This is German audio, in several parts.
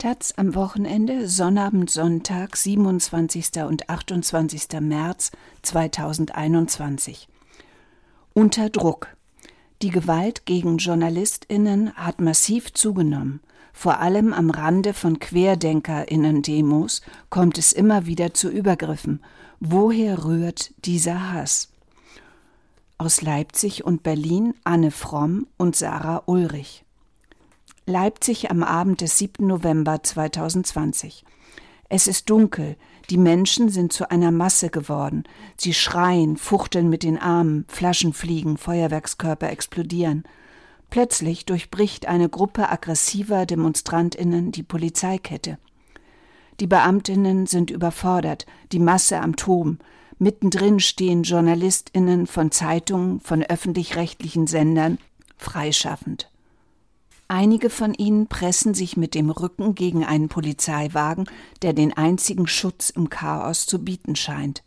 Taz am Wochenende, Sonnabend, Sonntag, 27. und 28. März 2021. Unter Druck. Die Gewalt gegen JournalistInnen hat massiv zugenommen. Vor allem am Rande von QuerdenkerInnen-Demos kommt es immer wieder zu Übergriffen. Woher rührt dieser Hass? Aus Leipzig und Berlin Anne Fromm und Sarah Ulrich. Leipzig am Abend des 7. November 2020. Es ist dunkel, die Menschen sind zu einer Masse geworden. Sie schreien, fuchteln mit den Armen, Flaschen fliegen, Feuerwerkskörper explodieren. Plötzlich durchbricht eine Gruppe aggressiver Demonstrantinnen die Polizeikette. Die Beamtinnen sind überfordert, die Masse am Toben. Mittendrin stehen Journalistinnen von Zeitungen, von öffentlich-rechtlichen Sendern, freischaffend. Einige von ihnen pressen sich mit dem Rücken gegen einen Polizeiwagen, der den einzigen Schutz im Chaos zu bieten scheint.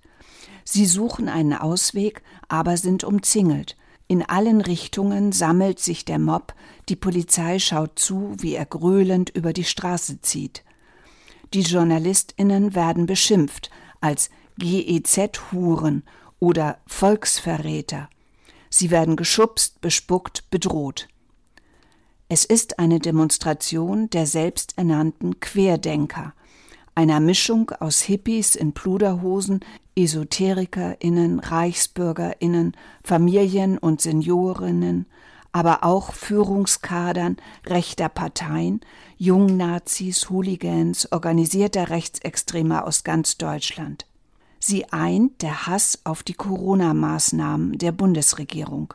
Sie suchen einen Ausweg, aber sind umzingelt. In allen Richtungen sammelt sich der Mob, die Polizei schaut zu, wie er gröhlend über die Straße zieht. Die Journalistinnen werden beschimpft als GEZ-Huren oder Volksverräter. Sie werden geschubst, bespuckt, bedroht. Es ist eine Demonstration der selbsternannten Querdenker, einer Mischung aus Hippies in Pluderhosen, EsoterikerInnen, ReichsbürgerInnen, Familien- und Seniorinnen, aber auch Führungskadern rechter Parteien, Jungnazis, Hooligans, organisierter Rechtsextremer aus ganz Deutschland. Sie eint der Hass auf die Corona-Maßnahmen der Bundesregierung.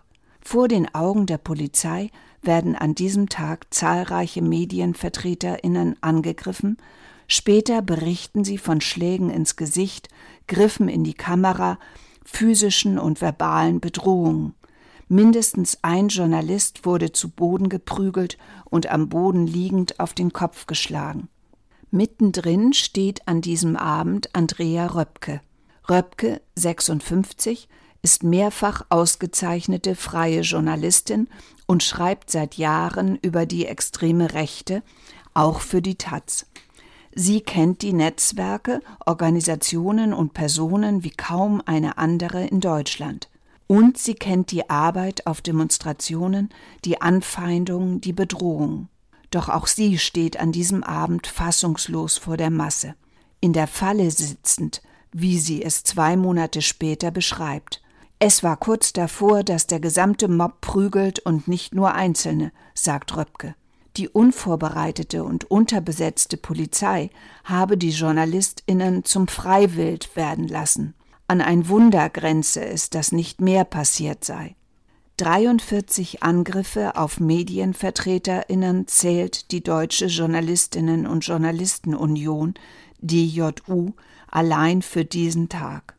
Vor den Augen der Polizei werden an diesem Tag zahlreiche Medienvertreterinnen angegriffen, später berichten sie von Schlägen ins Gesicht, Griffen in die Kamera, physischen und verbalen Bedrohungen. Mindestens ein Journalist wurde zu Boden geprügelt und am Boden liegend auf den Kopf geschlagen. Mittendrin steht an diesem Abend Andrea Röpke. Röpke, 56, ist mehrfach ausgezeichnete freie Journalistin und schreibt seit Jahren über die extreme Rechte, auch für die Taz. Sie kennt die Netzwerke, Organisationen und Personen wie kaum eine andere in Deutschland. Und sie kennt die Arbeit auf Demonstrationen, die Anfeindungen, die Bedrohung. Doch auch sie steht an diesem Abend fassungslos vor der Masse, in der Falle sitzend, wie sie es zwei Monate später beschreibt. Es war kurz davor, dass der gesamte Mob prügelt und nicht nur Einzelne, sagt Röpke. Die unvorbereitete und unterbesetzte Polizei habe die JournalistInnen zum Freiwild werden lassen. An ein Wunder grenze es, dass nicht mehr passiert sei. 43 Angriffe auf MedienvertreterInnen zählt die Deutsche Journalistinnen und Journalistenunion, DJU, allein für diesen Tag.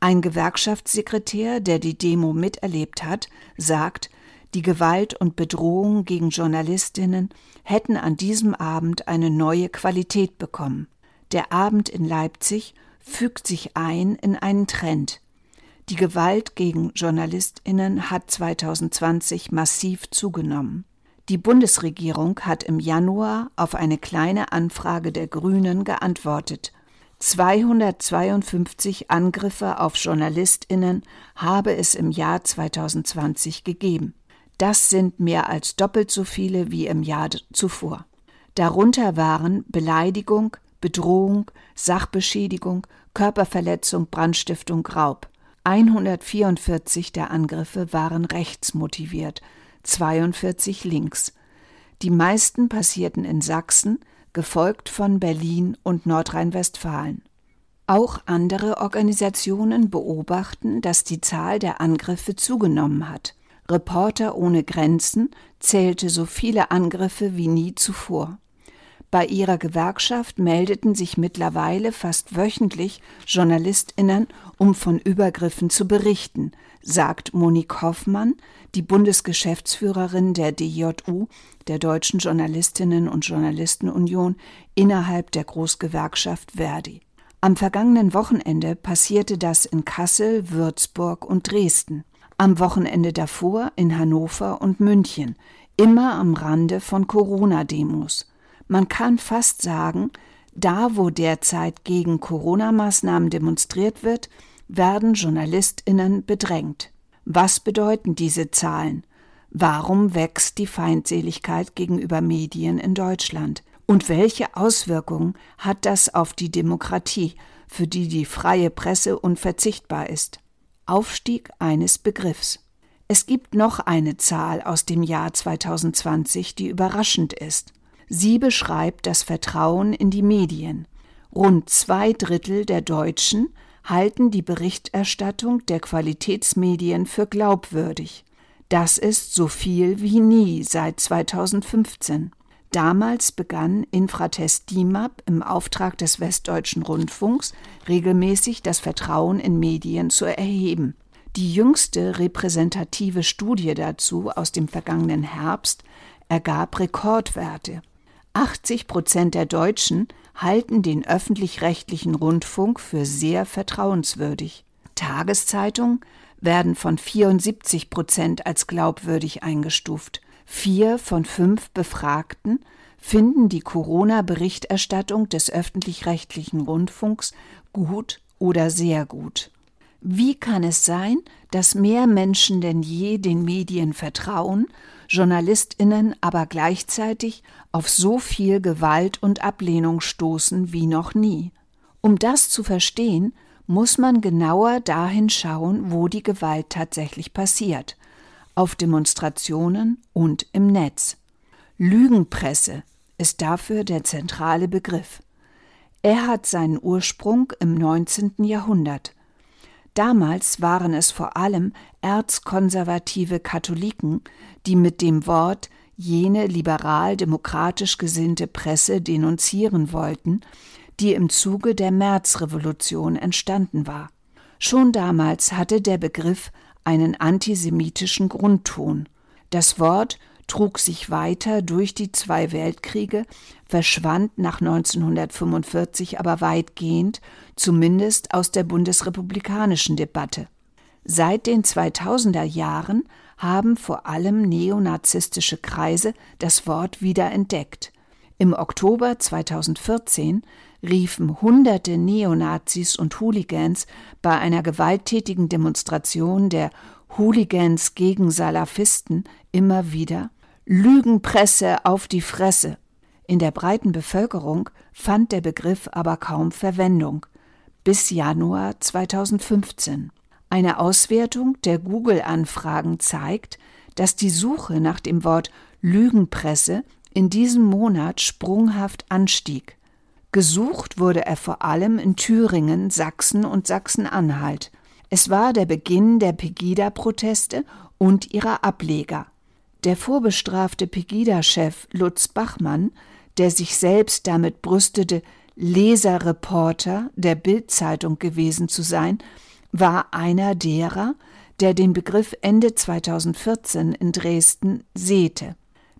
Ein Gewerkschaftssekretär, der die Demo miterlebt hat, sagt, die Gewalt und Bedrohung gegen Journalistinnen hätten an diesem Abend eine neue Qualität bekommen. Der Abend in Leipzig fügt sich ein in einen Trend. Die Gewalt gegen Journalistinnen hat 2020 massiv zugenommen. Die Bundesregierung hat im Januar auf eine kleine Anfrage der Grünen geantwortet 252 Angriffe auf Journalistinnen habe es im Jahr 2020 gegeben. Das sind mehr als doppelt so viele wie im Jahr zuvor. Darunter waren Beleidigung, Bedrohung, Sachbeschädigung, Körperverletzung, Brandstiftung, Raub. 144 der Angriffe waren rechtsmotiviert, 42 links. Die meisten passierten in Sachsen, gefolgt von Berlin und Nordrhein-Westfalen. Auch andere Organisationen beobachten, dass die Zahl der Angriffe zugenommen hat. Reporter ohne Grenzen zählte so viele Angriffe wie nie zuvor. Bei ihrer Gewerkschaft meldeten sich mittlerweile fast wöchentlich Journalistinnen, um von Übergriffen zu berichten, sagt Monique Hoffmann, die Bundesgeschäftsführerin der DJU, der Deutschen Journalistinnen und Journalistenunion, innerhalb der Großgewerkschaft Verdi. Am vergangenen Wochenende passierte das in Kassel, Würzburg und Dresden. Am Wochenende davor in Hannover und München, immer am Rande von Corona-Demos. Man kann fast sagen, da wo derzeit gegen Corona-Maßnahmen demonstriert wird, werden Journalistinnen bedrängt. Was bedeuten diese Zahlen? Warum wächst die Feindseligkeit gegenüber Medien in Deutschland? Und welche Auswirkungen hat das auf die Demokratie, für die die freie Presse unverzichtbar ist? Aufstieg eines Begriffs. Es gibt noch eine Zahl aus dem Jahr 2020, die überraschend ist. Sie beschreibt das Vertrauen in die Medien. Rund zwei Drittel der Deutschen halten die Berichterstattung der Qualitätsmedien für glaubwürdig. Das ist so viel wie nie seit 2015. Damals begann Infratest DIMAP im Auftrag des Westdeutschen Rundfunks regelmäßig das Vertrauen in Medien zu erheben. Die jüngste repräsentative Studie dazu aus dem vergangenen Herbst ergab Rekordwerte. 80 Prozent der Deutschen halten den öffentlich-rechtlichen Rundfunk für sehr vertrauenswürdig. Tageszeitungen werden von 74 Prozent als glaubwürdig eingestuft. Vier von fünf Befragten finden die Corona-Berichterstattung des öffentlich-rechtlichen Rundfunks gut oder sehr gut. Wie kann es sein, dass mehr Menschen denn je den Medien vertrauen, Journalistinnen aber gleichzeitig auf so viel Gewalt und Ablehnung stoßen wie noch nie? Um das zu verstehen, muss man genauer dahin schauen, wo die Gewalt tatsächlich passiert, auf Demonstrationen und im Netz. Lügenpresse ist dafür der zentrale Begriff. Er hat seinen Ursprung im 19. Jahrhundert. Damals waren es vor allem erzkonservative Katholiken, die mit dem Wort jene liberal-demokratisch gesinnte Presse denunzieren wollten, die im Zuge der Märzrevolution entstanden war. Schon damals hatte der Begriff einen antisemitischen Grundton. Das Wort trug sich weiter durch die zwei Weltkriege, verschwand nach 1945 aber weitgehend, zumindest aus der bundesrepublikanischen Debatte. Seit den 2000er Jahren haben vor allem neonazistische Kreise das Wort wiederentdeckt. Im Oktober 2014 riefen hunderte Neonazis und Hooligans bei einer gewalttätigen Demonstration der Hooligans gegen Salafisten immer wieder Lügenpresse auf die Fresse. In der breiten Bevölkerung fand der Begriff aber kaum Verwendung bis Januar 2015. Eine Auswertung der Google-Anfragen zeigt, dass die Suche nach dem Wort Lügenpresse in diesem Monat sprunghaft anstieg. Gesucht wurde er vor allem in Thüringen, Sachsen und Sachsen-Anhalt. Es war der Beginn der Pegida-Proteste und ihrer Ableger. Der vorbestrafte Pegida-Chef Lutz Bachmann, der sich selbst damit brüstete, Leserreporter der Bild-Zeitung gewesen zu sein, war einer derer, der den Begriff Ende 2014 in Dresden säte.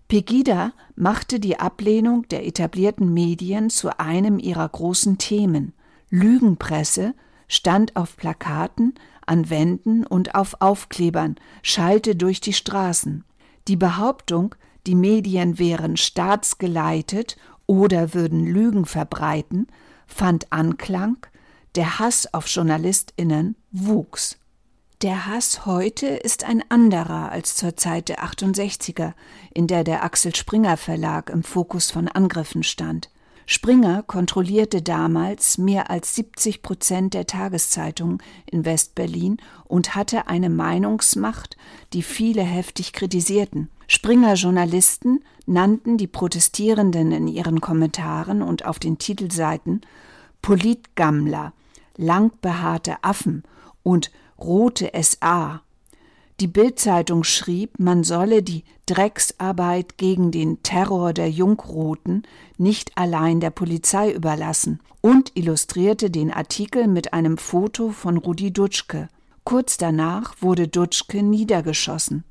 Pegida machte die Ablehnung der etablierten Medien zu einem ihrer großen Themen. Lügenpresse stand auf Plakaten, an Wänden und auf Aufklebern, schallte durch die Straßen. Die Behauptung, die Medien wären staatsgeleitet oder würden Lügen verbreiten, fand Anklang, der Hass auf Journalistinnen wuchs. Der Hass heute ist ein anderer als zur Zeit der 68er, in der der Axel Springer Verlag im Fokus von Angriffen stand. Springer kontrollierte damals mehr als 70 Prozent der Tageszeitungen in Westberlin und hatte eine Meinungsmacht, die viele heftig kritisierten. Springer Journalisten nannten die Protestierenden in ihren Kommentaren und auf den Titelseiten Politgammler, langbehaarte Affen und rote SA. Die Bildzeitung schrieb, man solle die Drecksarbeit gegen den Terror der Jungroten nicht allein der Polizei überlassen und illustrierte den Artikel mit einem Foto von Rudi Dutschke. Kurz danach wurde Dutschke niedergeschossen.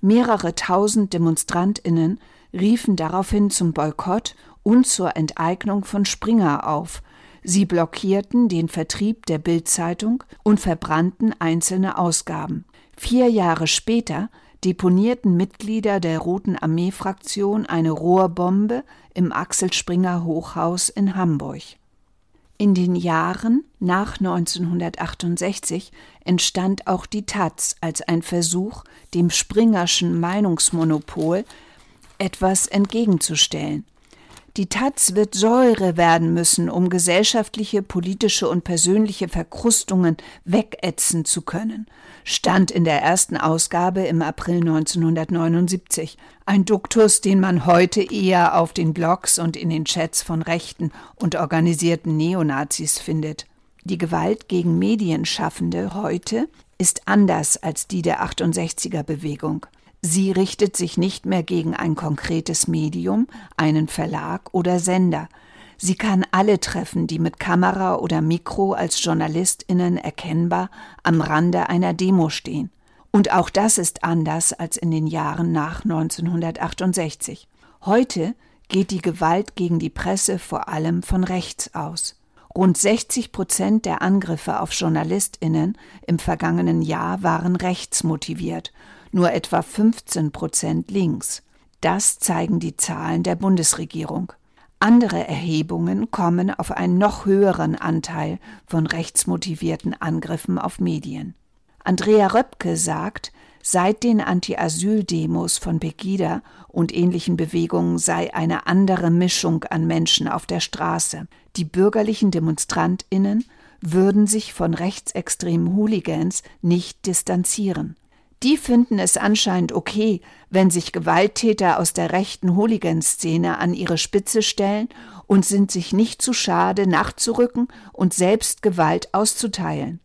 Mehrere tausend Demonstrantinnen riefen daraufhin zum Boykott und zur Enteignung von Springer auf, Sie blockierten den Vertrieb der Bildzeitung und verbrannten einzelne Ausgaben. Vier Jahre später deponierten Mitglieder der Roten Armee-Fraktion eine Rohrbombe im Axel Springer Hochhaus in Hamburg. In den Jahren nach 1968 entstand auch die Taz als ein Versuch, dem Springerschen Meinungsmonopol etwas entgegenzustellen. Die Taz wird Säure werden müssen, um gesellschaftliche, politische und persönliche Verkrustungen wegätzen zu können, stand in der ersten Ausgabe im April 1979. Ein Duktus, den man heute eher auf den Blogs und in den Chats von rechten und organisierten Neonazis findet. Die Gewalt gegen Medienschaffende heute ist anders als die der 68er Bewegung. Sie richtet sich nicht mehr gegen ein konkretes Medium, einen Verlag oder Sender. Sie kann alle treffen, die mit Kamera oder Mikro als Journalistinnen erkennbar am Rande einer Demo stehen. Und auch das ist anders als in den Jahren nach 1968. Heute geht die Gewalt gegen die Presse vor allem von rechts aus. Rund 60 Prozent der Angriffe auf JournalistInnen im vergangenen Jahr waren rechtsmotiviert nur etwa 15 Prozent links. Das zeigen die Zahlen der Bundesregierung. Andere Erhebungen kommen auf einen noch höheren Anteil von rechtsmotivierten Angriffen auf Medien. Andrea Röpke sagt, seit den Anti-Asyl-Demos von Pegida und ähnlichen Bewegungen sei eine andere Mischung an Menschen auf der Straße. Die bürgerlichen DemonstrantInnen würden sich von rechtsextremen Hooligans nicht distanzieren. Die finden es anscheinend okay, wenn sich Gewalttäter aus der rechten Hooligan-Szene an ihre Spitze stellen und sind sich nicht zu schade, nachzurücken und selbst Gewalt auszuteilen.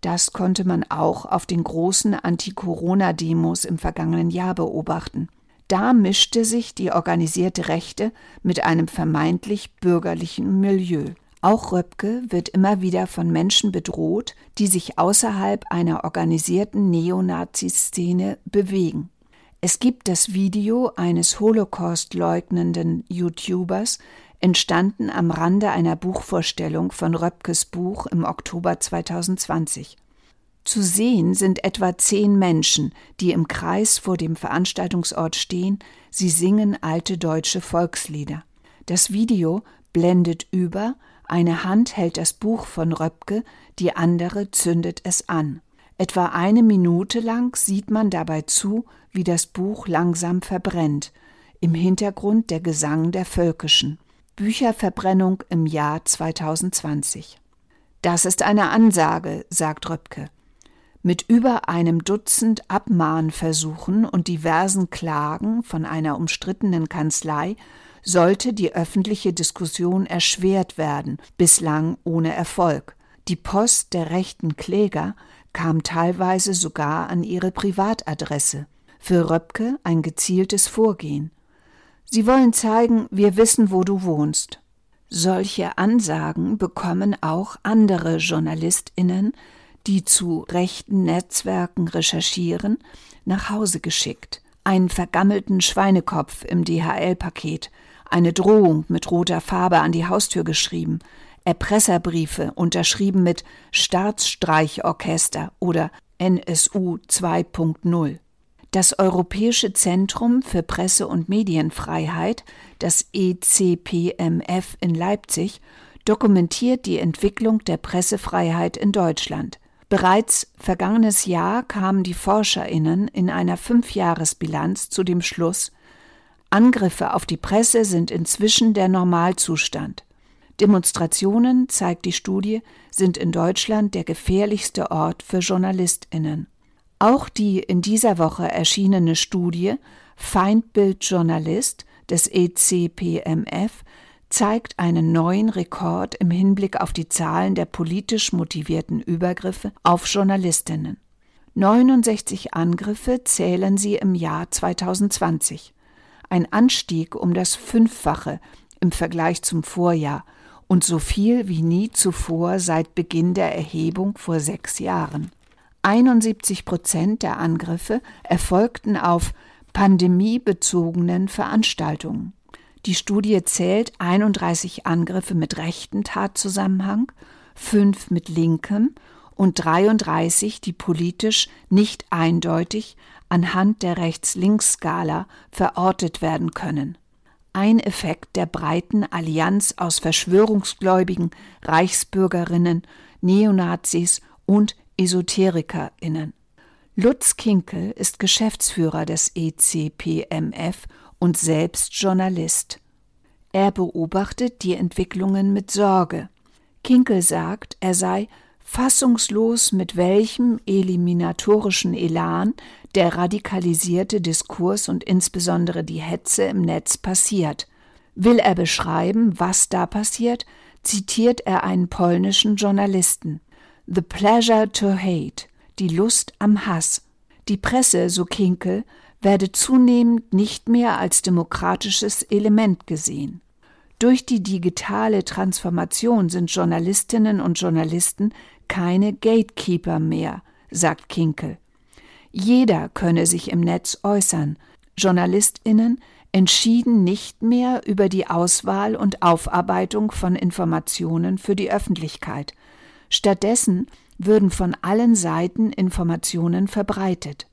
Das konnte man auch auf den großen Anti-Corona-Demos im vergangenen Jahr beobachten. Da mischte sich die organisierte Rechte mit einem vermeintlich bürgerlichen Milieu. Auch Röpke wird immer wieder von Menschen bedroht, die sich außerhalb einer organisierten Neonazi-Szene bewegen. Es gibt das Video eines Holocaust-leugnenden YouTubers, entstanden am Rande einer Buchvorstellung von Röpkes Buch im Oktober 2020. Zu sehen sind etwa zehn Menschen, die im Kreis vor dem Veranstaltungsort stehen, sie singen alte deutsche Volkslieder. Das Video blendet über eine Hand hält das Buch von Röpke, die andere zündet es an. Etwa eine Minute lang sieht man dabei zu, wie das Buch langsam verbrennt. Im Hintergrund der Gesang der Völkischen. Bücherverbrennung im Jahr 2020. Das ist eine Ansage, sagt Röpke. Mit über einem Dutzend Abmahnversuchen und diversen Klagen von einer umstrittenen Kanzlei sollte die öffentliche Diskussion erschwert werden, bislang ohne Erfolg. Die Post der rechten Kläger kam teilweise sogar an ihre Privatadresse. Für Röpke ein gezieltes Vorgehen. Sie wollen zeigen, wir wissen, wo du wohnst. Solche Ansagen bekommen auch andere Journalistinnen, die zu rechten Netzwerken recherchieren, nach Hause geschickt. Einen vergammelten Schweinekopf im DHL-Paket, eine Drohung mit roter Farbe an die Haustür geschrieben, Erpresserbriefe unterschrieben mit Staatsstreichorchester oder NSU 2.0. Das Europäische Zentrum für Presse- und Medienfreiheit, das ECPMF in Leipzig, dokumentiert die Entwicklung der Pressefreiheit in Deutschland. Bereits vergangenes Jahr kamen die Forscherinnen in einer Fünfjahresbilanz zu dem Schluss, Angriffe auf die Presse sind inzwischen der Normalzustand. Demonstrationen, zeigt die Studie, sind in Deutschland der gefährlichste Ort für Journalistinnen. Auch die in dieser Woche erschienene Studie Feindbild Journalist des ECPMF zeigt einen neuen Rekord im Hinblick auf die Zahlen der politisch motivierten Übergriffe auf Journalistinnen. 69 Angriffe zählen sie im Jahr 2020 ein Anstieg um das Fünffache im Vergleich zum Vorjahr und so viel wie nie zuvor seit Beginn der Erhebung vor sechs Jahren. 71 Prozent der Angriffe erfolgten auf pandemiebezogenen Veranstaltungen. Die Studie zählt 31 Angriffe mit rechten Tatzusammenhang, fünf mit linkem und 33, die politisch nicht eindeutig anhand der Rechts-Links-Skala verortet werden können. Ein Effekt der breiten Allianz aus Verschwörungsgläubigen, Reichsbürgerinnen, Neonazis und EsoterikerInnen. Lutz Kinkel ist Geschäftsführer des ECPMF und selbst Journalist. Er beobachtet die Entwicklungen mit Sorge. Kinkel sagt, er sei fassungslos, mit welchem eliminatorischen Elan der radikalisierte Diskurs und insbesondere die Hetze im Netz passiert. Will er beschreiben, was da passiert, zitiert er einen polnischen Journalisten. The pleasure to hate, die Lust am Hass. Die Presse, so Kinkel, werde zunehmend nicht mehr als demokratisches Element gesehen. Durch die digitale Transformation sind Journalistinnen und Journalisten keine Gatekeeper mehr, sagt Kinkel. Jeder könne sich im Netz äußern. Journalistinnen entschieden nicht mehr über die Auswahl und Aufarbeitung von Informationen für die Öffentlichkeit. Stattdessen würden von allen Seiten Informationen verbreitet.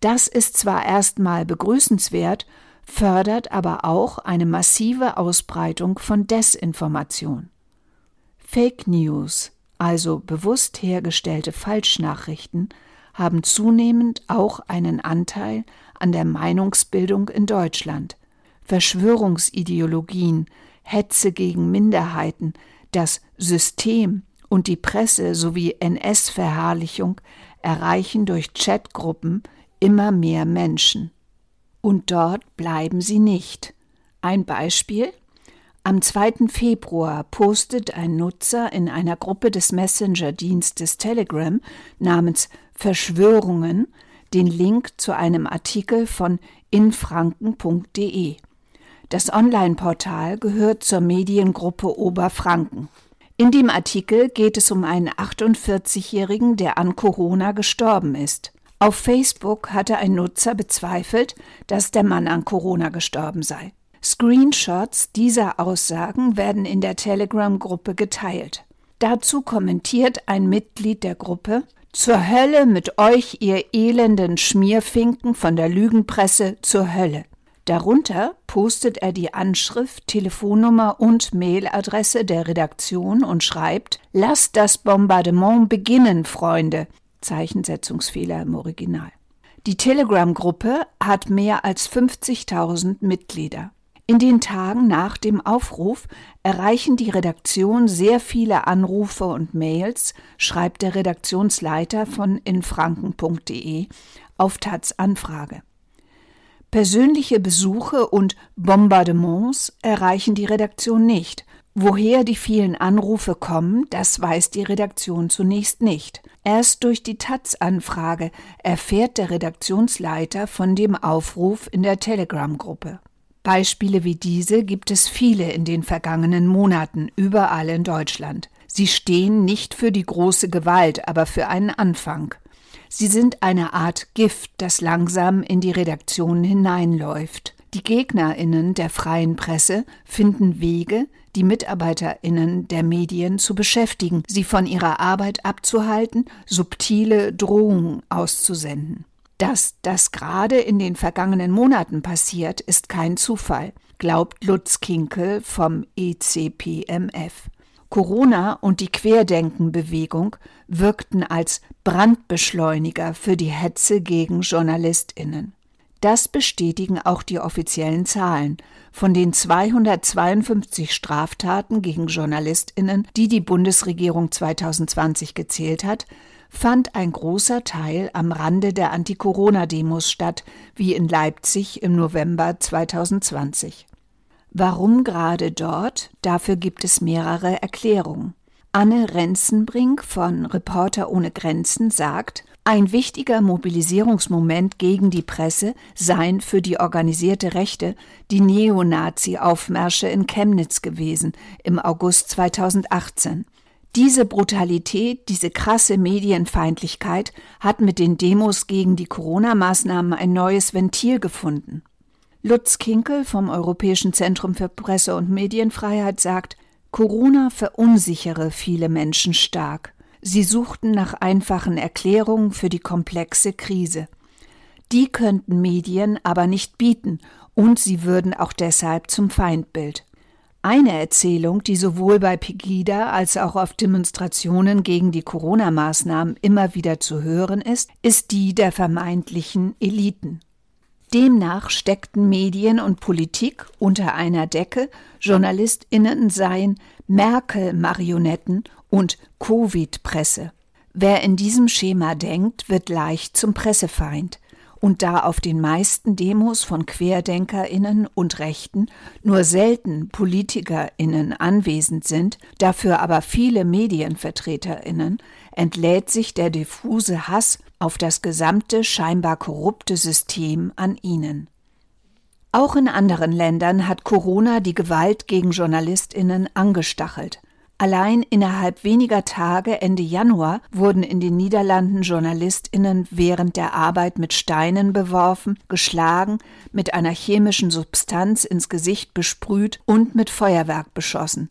Das ist zwar erstmal begrüßenswert, fördert aber auch eine massive Ausbreitung von Desinformation. Fake News, also bewusst hergestellte Falschnachrichten, haben zunehmend auch einen Anteil an der Meinungsbildung in Deutschland. Verschwörungsideologien, Hetze gegen Minderheiten, das System und die Presse sowie NS-Verherrlichung erreichen durch Chatgruppen immer mehr Menschen. Und dort bleiben sie nicht. Ein Beispiel am 2. Februar postet ein Nutzer in einer Gruppe des Messenger-Dienstes Telegram namens Verschwörungen den Link zu einem Artikel von infranken.de. Das Online-Portal gehört zur Mediengruppe Oberfranken. In dem Artikel geht es um einen 48-Jährigen, der an Corona gestorben ist. Auf Facebook hatte ein Nutzer bezweifelt, dass der Mann an Corona gestorben sei. Screenshots dieser Aussagen werden in der Telegram-Gruppe geteilt. Dazu kommentiert ein Mitglied der Gruppe Zur Hölle mit euch, ihr elenden Schmierfinken von der Lügenpresse zur Hölle. Darunter postet er die Anschrift, Telefonnummer und Mailadresse der Redaktion und schreibt Lasst das Bombardement beginnen, Freunde. Zeichensetzungsfehler im Original. Die Telegram-Gruppe hat mehr als 50.000 Mitglieder. In den Tagen nach dem Aufruf erreichen die Redaktion sehr viele Anrufe und Mails, schreibt der Redaktionsleiter von infranken.de auf Taz Anfrage. Persönliche Besuche und Bombardements erreichen die Redaktion nicht. Woher die vielen Anrufe kommen, das weiß die Redaktion zunächst nicht. Erst durch die Taz-Anfrage erfährt der Redaktionsleiter von dem Aufruf in der Telegram-Gruppe. Beispiele wie diese gibt es viele in den vergangenen Monaten überall in Deutschland. Sie stehen nicht für die große Gewalt, aber für einen Anfang. Sie sind eine Art Gift, das langsam in die Redaktionen hineinläuft. Die Gegnerinnen der freien Presse finden Wege, die Mitarbeiterinnen der Medien zu beschäftigen, sie von ihrer Arbeit abzuhalten, subtile Drohungen auszusenden. Dass das gerade in den vergangenen Monaten passiert, ist kein Zufall, glaubt Lutz Kinkel vom ECPMF. Corona und die Querdenkenbewegung wirkten als Brandbeschleuniger für die Hetze gegen Journalistinnen. Das bestätigen auch die offiziellen Zahlen. Von den 252 Straftaten gegen Journalistinnen, die die Bundesregierung 2020 gezählt hat, fand ein großer Teil am Rande der Anti-Corona-Demos statt, wie in Leipzig im November 2020. Warum gerade dort? Dafür gibt es mehrere Erklärungen. Anne Renzenbrink von Reporter ohne Grenzen sagt, ein wichtiger Mobilisierungsmoment gegen die Presse seien für die organisierte Rechte die Neonazi-Aufmärsche in Chemnitz gewesen im August 2018. Diese Brutalität, diese krasse Medienfeindlichkeit hat mit den Demos gegen die Corona-Maßnahmen ein neues Ventil gefunden. Lutz Kinkel vom Europäischen Zentrum für Presse- und Medienfreiheit sagt, Corona verunsichere viele Menschen stark. Sie suchten nach einfachen Erklärungen für die komplexe Krise. Die könnten Medien aber nicht bieten, und sie würden auch deshalb zum Feindbild. Eine Erzählung, die sowohl bei Pegida als auch auf Demonstrationen gegen die Corona-Maßnahmen immer wieder zu hören ist, ist die der vermeintlichen Eliten. Demnach steckten Medien und Politik unter einer Decke, Journalistinnen seien Merkel-Marionetten und Covid-Presse. Wer in diesem Schema denkt, wird leicht zum Pressefeind. Und da auf den meisten Demos von Querdenkerinnen und Rechten nur selten Politikerinnen anwesend sind, dafür aber viele Medienvertreterinnen, entlädt sich der diffuse Hass auf das gesamte scheinbar korrupte System an ihnen. Auch in anderen Ländern hat Corona die Gewalt gegen Journalistinnen angestachelt. Allein innerhalb weniger Tage Ende Januar wurden in den Niederlanden Journalistinnen während der Arbeit mit Steinen beworfen, geschlagen, mit einer chemischen Substanz ins Gesicht besprüht und mit Feuerwerk beschossen.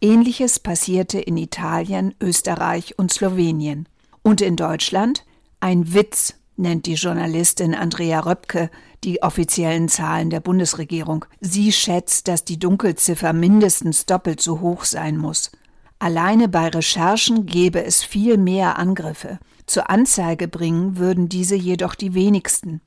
Ähnliches passierte in Italien, Österreich und Slowenien. Und in Deutschland? Ein Witz, nennt die Journalistin Andrea Röpke die offiziellen Zahlen der Bundesregierung. Sie schätzt, dass die Dunkelziffer mindestens doppelt so hoch sein muss. Alleine bei Recherchen gäbe es viel mehr Angriffe. Zur Anzeige bringen würden diese jedoch die wenigsten.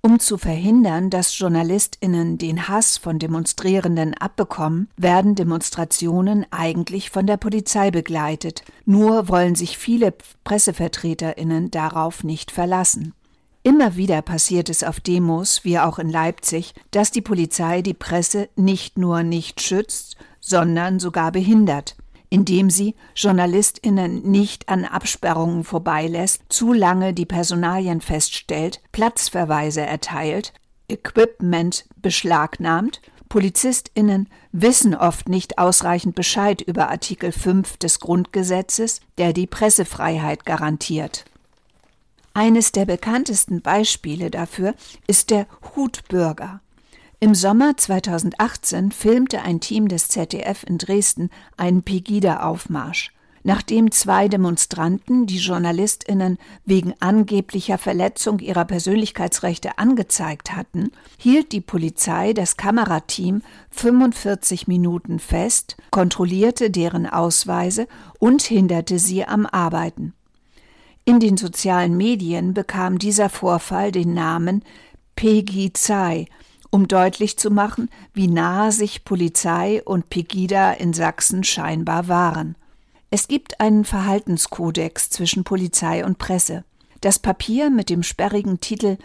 Um zu verhindern, dass Journalistinnen den Hass von Demonstrierenden abbekommen, werden Demonstrationen eigentlich von der Polizei begleitet, nur wollen sich viele Pressevertreterinnen darauf nicht verlassen. Immer wieder passiert es auf Demos, wie auch in Leipzig, dass die Polizei die Presse nicht nur nicht schützt, sondern sogar behindert indem sie Journalistinnen nicht an Absperrungen vorbeilässt, zu lange die Personalien feststellt, Platzverweise erteilt, Equipment beschlagnahmt, Polizistinnen wissen oft nicht ausreichend Bescheid über Artikel 5 des Grundgesetzes, der die Pressefreiheit garantiert. Eines der bekanntesten Beispiele dafür ist der Hutbürger. Im Sommer 2018 filmte ein Team des ZDF in Dresden einen Pegida-Aufmarsch. Nachdem zwei Demonstranten die Journalistinnen wegen angeblicher Verletzung ihrer Persönlichkeitsrechte angezeigt hatten, hielt die Polizei das Kamerateam 45 Minuten fest, kontrollierte deren Ausweise und hinderte sie am Arbeiten. In den sozialen Medien bekam dieser Vorfall den Namen Pegizai, um deutlich zu machen, wie nahe sich Polizei und Pegida in Sachsen scheinbar waren. Es gibt einen Verhaltenskodex zwischen Polizei und Presse. Das Papier mit dem sperrigen Titel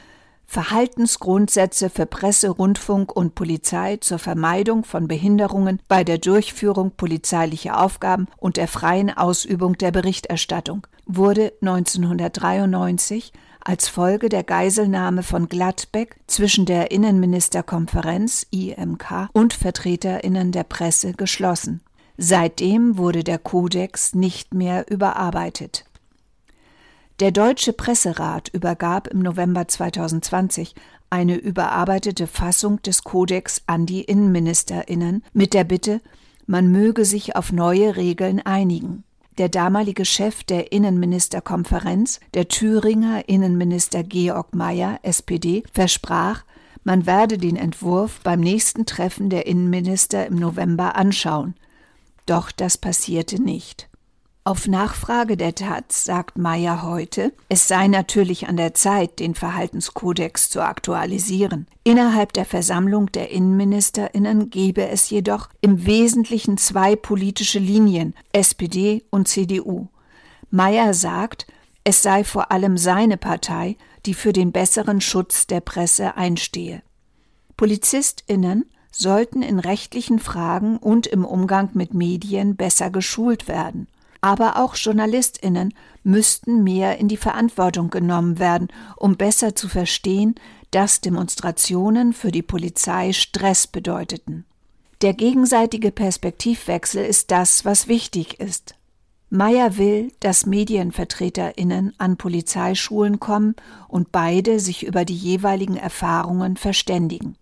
Verhaltensgrundsätze für Presse, Rundfunk und Polizei zur Vermeidung von Behinderungen bei der Durchführung polizeilicher Aufgaben und der freien Ausübung der Berichterstattung wurde 1993 als Folge der Geiselnahme von Gladbeck zwischen der Innenministerkonferenz IMK und Vertreterinnen der Presse geschlossen. Seitdem wurde der Kodex nicht mehr überarbeitet. Der Deutsche Presserat übergab im November 2020 eine überarbeitete Fassung des Kodex an die Innenministerinnen mit der Bitte, man möge sich auf neue Regeln einigen der damalige Chef der Innenministerkonferenz, der Thüringer Innenminister Georg Mayer, SPD, versprach, man werde den Entwurf beim nächsten Treffen der Innenminister im November anschauen. Doch das passierte nicht. Auf Nachfrage der Taz sagt Meyer heute, es sei natürlich an der Zeit, den Verhaltenskodex zu aktualisieren. Innerhalb der Versammlung der Innenministerinnen gebe es jedoch im Wesentlichen zwei politische Linien, SPD und CDU. Meyer sagt, es sei vor allem seine Partei, die für den besseren Schutz der Presse einstehe. Polizistinnen sollten in rechtlichen Fragen und im Umgang mit Medien besser geschult werden aber auch Journalistinnen müssten mehr in die Verantwortung genommen werden, um besser zu verstehen, dass Demonstrationen für die Polizei Stress bedeuteten. Der gegenseitige Perspektivwechsel ist das, was wichtig ist. Meyer will, dass Medienvertreterinnen an Polizeischulen kommen und beide sich über die jeweiligen Erfahrungen verständigen.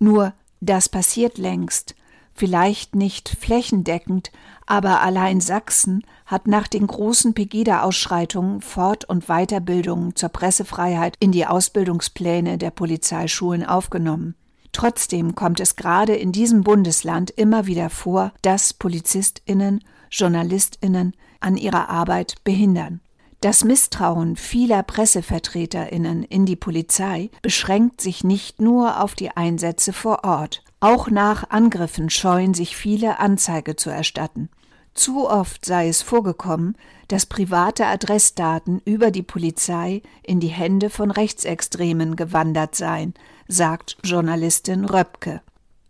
Nur das passiert längst, vielleicht nicht flächendeckend, aber allein Sachsen hat nach den großen Pegida-Ausschreitungen Fort- und Weiterbildungen zur Pressefreiheit in die Ausbildungspläne der Polizeischulen aufgenommen. Trotzdem kommt es gerade in diesem Bundesland immer wieder vor, dass Polizistinnen, Journalistinnen an ihrer Arbeit behindern. Das Misstrauen vieler Pressevertreterinnen in die Polizei beschränkt sich nicht nur auf die Einsätze vor Ort. Auch nach Angriffen scheuen sich viele Anzeige zu erstatten. Zu oft sei es vorgekommen, dass private Adressdaten über die Polizei in die Hände von Rechtsextremen gewandert seien, sagt Journalistin Röpke.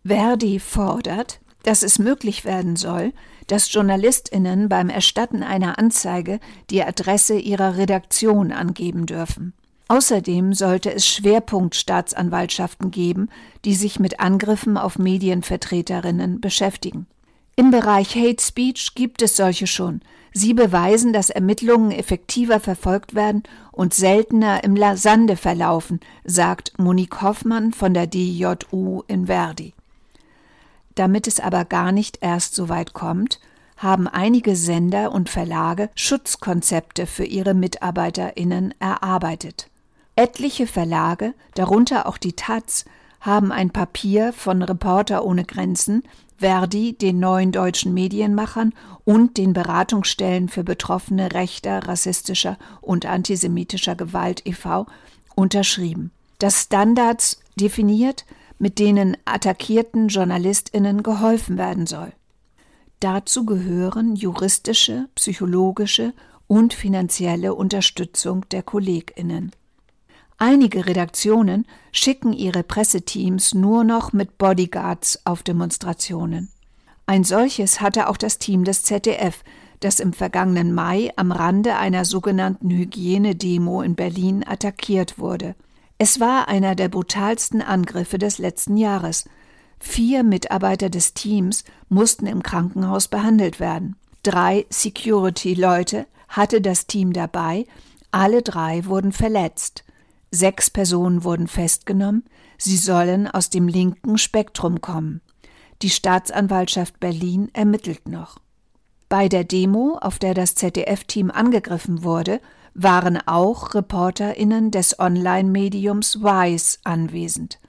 Verdi fordert, dass es möglich werden soll, dass Journalistinnen beim Erstatten einer Anzeige die Adresse ihrer Redaktion angeben dürfen. Außerdem sollte es Schwerpunktstaatsanwaltschaften geben, die sich mit Angriffen auf Medienvertreterinnen beschäftigen. Im Bereich Hate Speech gibt es solche schon. Sie beweisen, dass Ermittlungen effektiver verfolgt werden und seltener im Sande verlaufen, sagt Monique Hoffmann von der DJU in Verdi. Damit es aber gar nicht erst so weit kommt, haben einige Sender und Verlage Schutzkonzepte für ihre Mitarbeiterinnen erarbeitet. Etliche Verlage, darunter auch die Taz, haben ein Papier von Reporter ohne Grenzen, Verdi, den neuen deutschen Medienmachern und den Beratungsstellen für Betroffene rechter, rassistischer und antisemitischer Gewalt e.V. unterschrieben. Das Standards definiert, mit denen attackierten Journalistinnen geholfen werden soll. Dazu gehören juristische, psychologische und finanzielle Unterstützung der Kolleginnen. Einige Redaktionen schicken ihre Presseteams nur noch mit Bodyguards auf Demonstrationen. Ein solches hatte auch das Team des ZDF, das im vergangenen Mai am Rande einer sogenannten Hygienedemo in Berlin attackiert wurde. Es war einer der brutalsten Angriffe des letzten Jahres. Vier Mitarbeiter des Teams mussten im Krankenhaus behandelt werden. Drei Security-Leute hatte das Team dabei, alle drei wurden verletzt. Sechs Personen wurden festgenommen, sie sollen aus dem linken Spektrum kommen. Die Staatsanwaltschaft Berlin ermittelt noch. Bei der Demo, auf der das ZDF-Team angegriffen wurde, waren auch Reporterinnen des Online-Mediums Wise anwesend.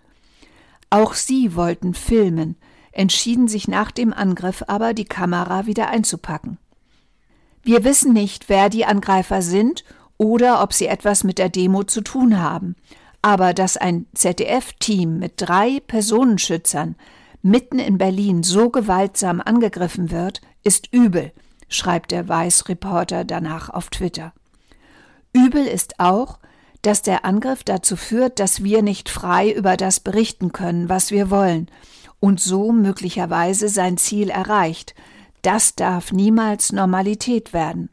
Auch sie wollten filmen, entschieden sich nach dem Angriff aber, die Kamera wieder einzupacken. Wir wissen nicht, wer die Angreifer sind oder ob sie etwas mit der Demo zu tun haben. Aber dass ein ZDF-Team mit drei Personenschützern mitten in Berlin so gewaltsam angegriffen wird, ist übel, schreibt der Weiß-Reporter danach auf Twitter. Übel ist auch, dass der Angriff dazu führt, dass wir nicht frei über das berichten können, was wir wollen, und so möglicherweise sein Ziel erreicht. Das darf niemals Normalität werden.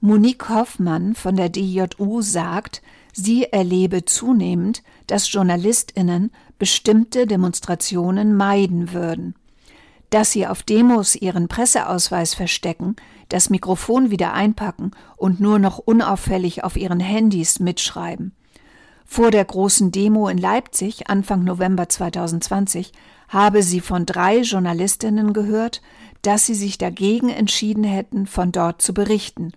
Monique Hoffmann von der DJU sagt, sie erlebe zunehmend, dass Journalistinnen bestimmte Demonstrationen meiden würden dass sie auf Demos ihren Presseausweis verstecken, das Mikrofon wieder einpacken und nur noch unauffällig auf ihren Handys mitschreiben. Vor der großen Demo in Leipzig Anfang November 2020 habe sie von drei Journalistinnen gehört, dass sie sich dagegen entschieden hätten, von dort zu berichten,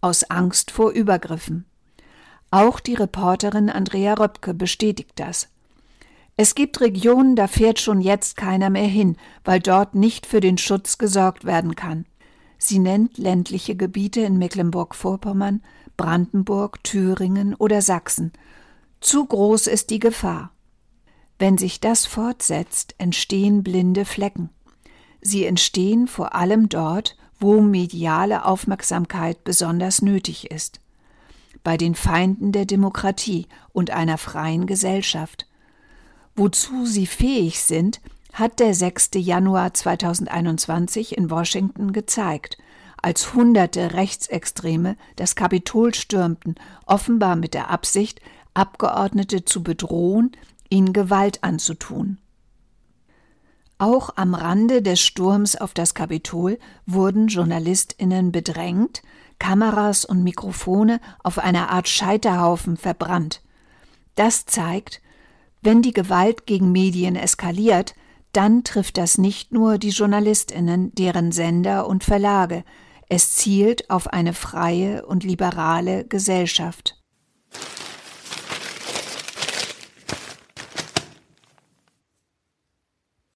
aus Angst vor Übergriffen. Auch die Reporterin Andrea Röpke bestätigt das. Es gibt Regionen, da fährt schon jetzt keiner mehr hin, weil dort nicht für den Schutz gesorgt werden kann. Sie nennt ländliche Gebiete in Mecklenburg-Vorpommern, Brandenburg, Thüringen oder Sachsen. Zu groß ist die Gefahr. Wenn sich das fortsetzt, entstehen blinde Flecken. Sie entstehen vor allem dort, wo mediale Aufmerksamkeit besonders nötig ist. Bei den Feinden der Demokratie und einer freien Gesellschaft Wozu sie fähig sind, hat der 6. Januar 2021 in Washington gezeigt, als hunderte Rechtsextreme das Kapitol stürmten, offenbar mit der Absicht, Abgeordnete zu bedrohen, ihnen Gewalt anzutun. Auch am Rande des Sturms auf das Kapitol wurden Journalistinnen bedrängt, Kameras und Mikrofone auf einer Art Scheiterhaufen verbrannt. Das zeigt, wenn die Gewalt gegen Medien eskaliert, dann trifft das nicht nur die Journalistinnen, deren Sender und Verlage, es zielt auf eine freie und liberale Gesellschaft.